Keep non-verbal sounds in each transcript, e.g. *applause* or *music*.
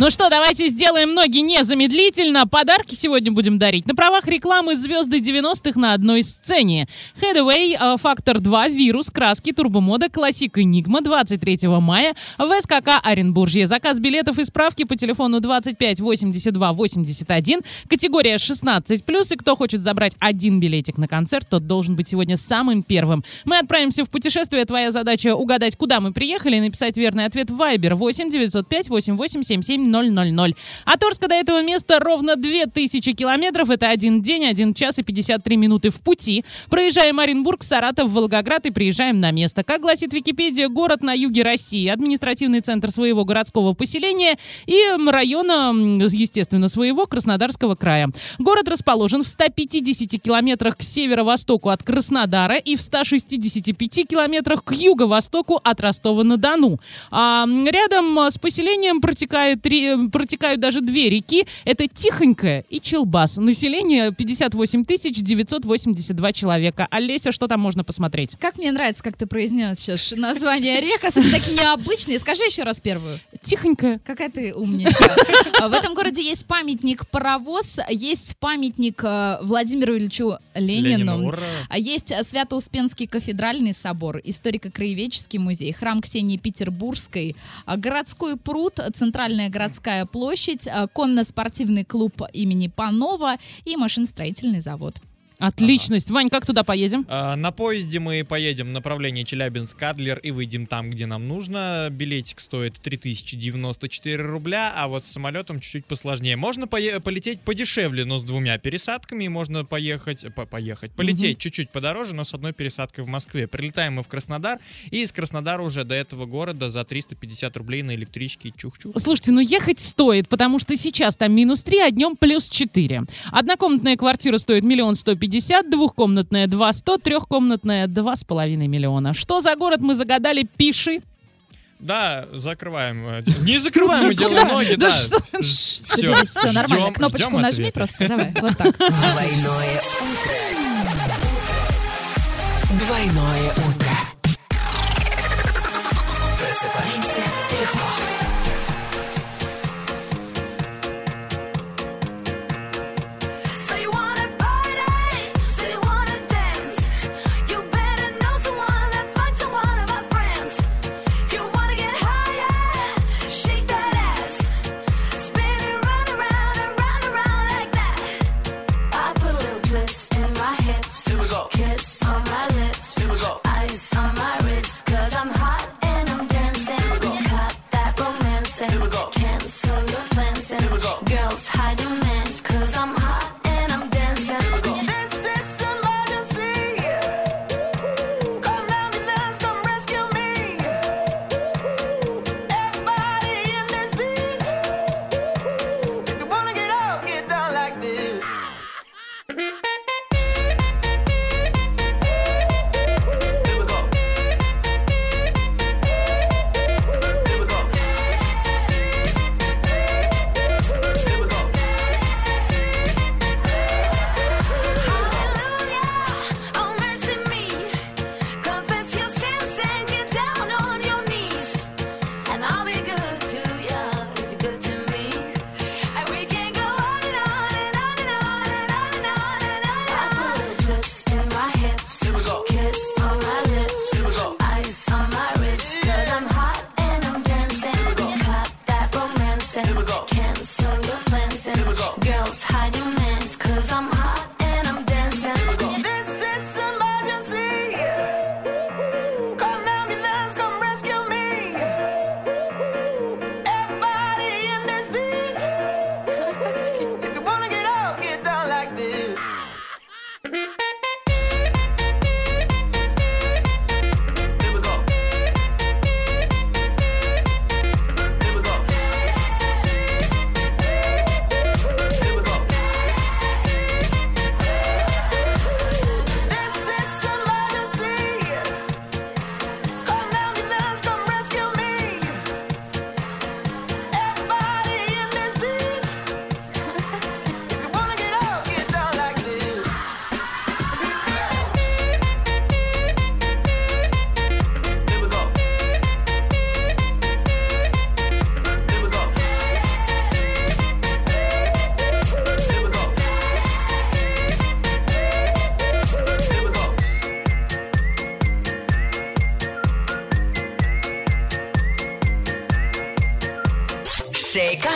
Ну что, давайте сделаем ноги незамедлительно. Подарки сегодня будем дарить. На правах рекламы звезды 90-х на одной сцене. Headway, э, Фактор 2, Вирус, Краски, Турбомода, Классик Энигма 23 мая в СКК Оренбуржье. Заказ билетов и справки по телефону 25 82 81, категория 16+, и кто хочет забрать один билетик на концерт, тот должен быть сегодня самым первым. Мы отправимся в путешествие. Твоя задача угадать, куда мы приехали, и написать верный ответ в Viber 8 905 88 77 000. От Орска до этого места ровно 2000 километров. Это один день, один час и 53 минуты в пути. Проезжаем Оренбург, Саратов, Волгоград и приезжаем на место. Как гласит Википедия, город на юге России, административный центр своего городского поселения и района, естественно, своего Краснодарского края. Город расположен в 150 километрах к северо-востоку от Краснодара и в 165 километрах к юго-востоку от Ростова-на-Дону. А рядом с поселением протекает три Э, протекают даже две реки. Это Тихонькая и Челбас. Население 58 982 человека. Олеся, что там можно посмотреть? Как мне нравится, как ты произнес сейчас название рек, особенно такие необычные. Скажи еще раз первую. Тихонькая. Какая ты умничка. В этом городе есть памятник паровоз, есть памятник э, Владимиру Ильичу Ленину, а есть Свято-Успенский кафедральный собор, историко-краеведческий музей, храм Ксении Петербургской, а городской пруд, центральная городская площадь, конно-спортивный клуб имени Панова и машиностроительный завод. Отличность. Ага. Вань, как туда поедем? А, на поезде мы поедем в направлении Челябинск-Адлер и выйдем там, где нам нужно. Билетик стоит 3094 рубля, а вот с самолетом чуть-чуть посложнее. Можно по- полететь подешевле, но с двумя пересадками. Можно поехать, по поехать, полететь угу. чуть-чуть подороже, но с одной пересадкой в Москве. Прилетаем мы в Краснодар, и из Краснодара уже до этого города за 350 рублей на электричке чух-чух. Слушайте, ну ехать стоит, потому что сейчас там минус 3, а днем плюс 4. Однокомнатная квартира стоит миллион сто 150, двухкомнатная 2 100, трехкомнатная 2,5 миллиона. Что за город мы загадали? Пиши. Да, закрываем. Не закрываем, мы делаем ноги, да. Все, все нормально. Кнопочку нажми просто, давай, вот так. Двойное утро. Двойное утро. Просыпаемся легко.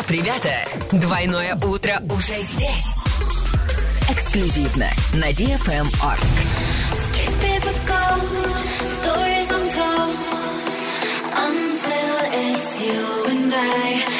Шейкап, ребята! Двойное утро уже здесь. Эксклюзивно на DFM Орск. Until it's you and I,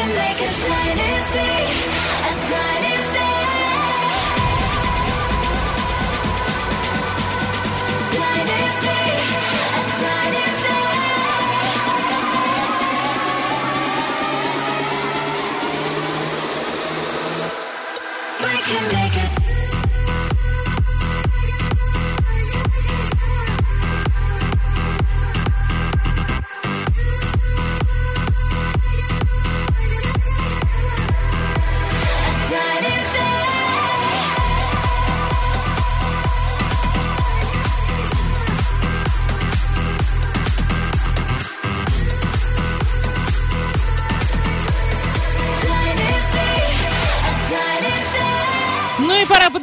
can make a dynasty, a dynasty. Dynasty, a dynasty. We can make it.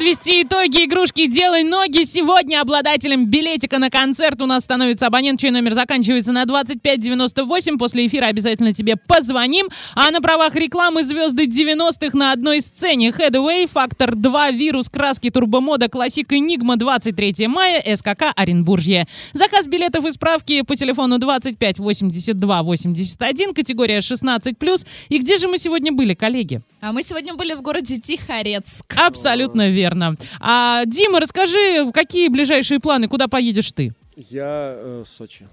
Подвести итоги игрушки «Делай ноги». Сегодня обладателем билетика на концерт у нас становится абонент, чей номер заканчивается на 2598. После эфира обязательно тебе позвоним. А на правах рекламы звезды 90-х на одной сцене. Headway, Фактор 2, Вирус, Краски, Турбомода, Классик, Энигма, 23 мая, СКК, Оренбуржье. Заказ билетов и справки по телефону 25 82 81, категория 16+. И где же мы сегодня были, коллеги? А мы сегодня были в городе Тихорецк. Абсолютно верно. А, Дима, расскажи, какие ближайшие планы, куда поедешь ты? Я э, Сочи.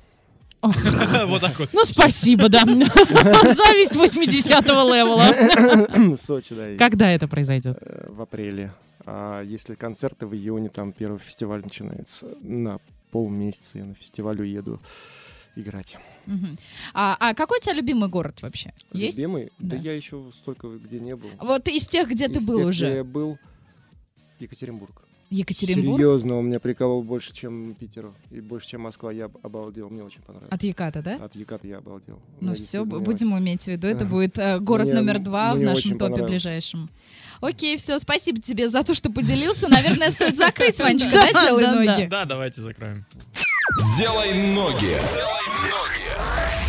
*laughs* Вот так вот. Ну, спасибо, да. *laughs* Зависть 80-го левела. Сочи, да. Когда это произойдет? э, в апреле. А если концерты в июне, там первый фестиваль начинается. На полмесяца я на фестиваль уеду играть. Мгм. А, а какой у тебя любимый город вообще? Есть? Любимый? Да. Да. я еще столько где не был. Вот из тех, где ты Из был тех, уже. где я был Екатеринбург. Екатеринбург? Серьезно, он меня приколол больше, чем Питер. И больше, чем Москва. Я об- обалдел. Мне очень понравилось. От Еката, да? От Еката я обалдел. Ну Мне все, будем иметь в виду. Это *laughs* будет э, город Мне- номер два в нашем топе ближайшем. Окей, все, спасибо тебе за то, что поделился. Наверное, стоит закрыть, *laughs* Ванечка, да, делай ноги. Да, давайте закроем. Делай ноги.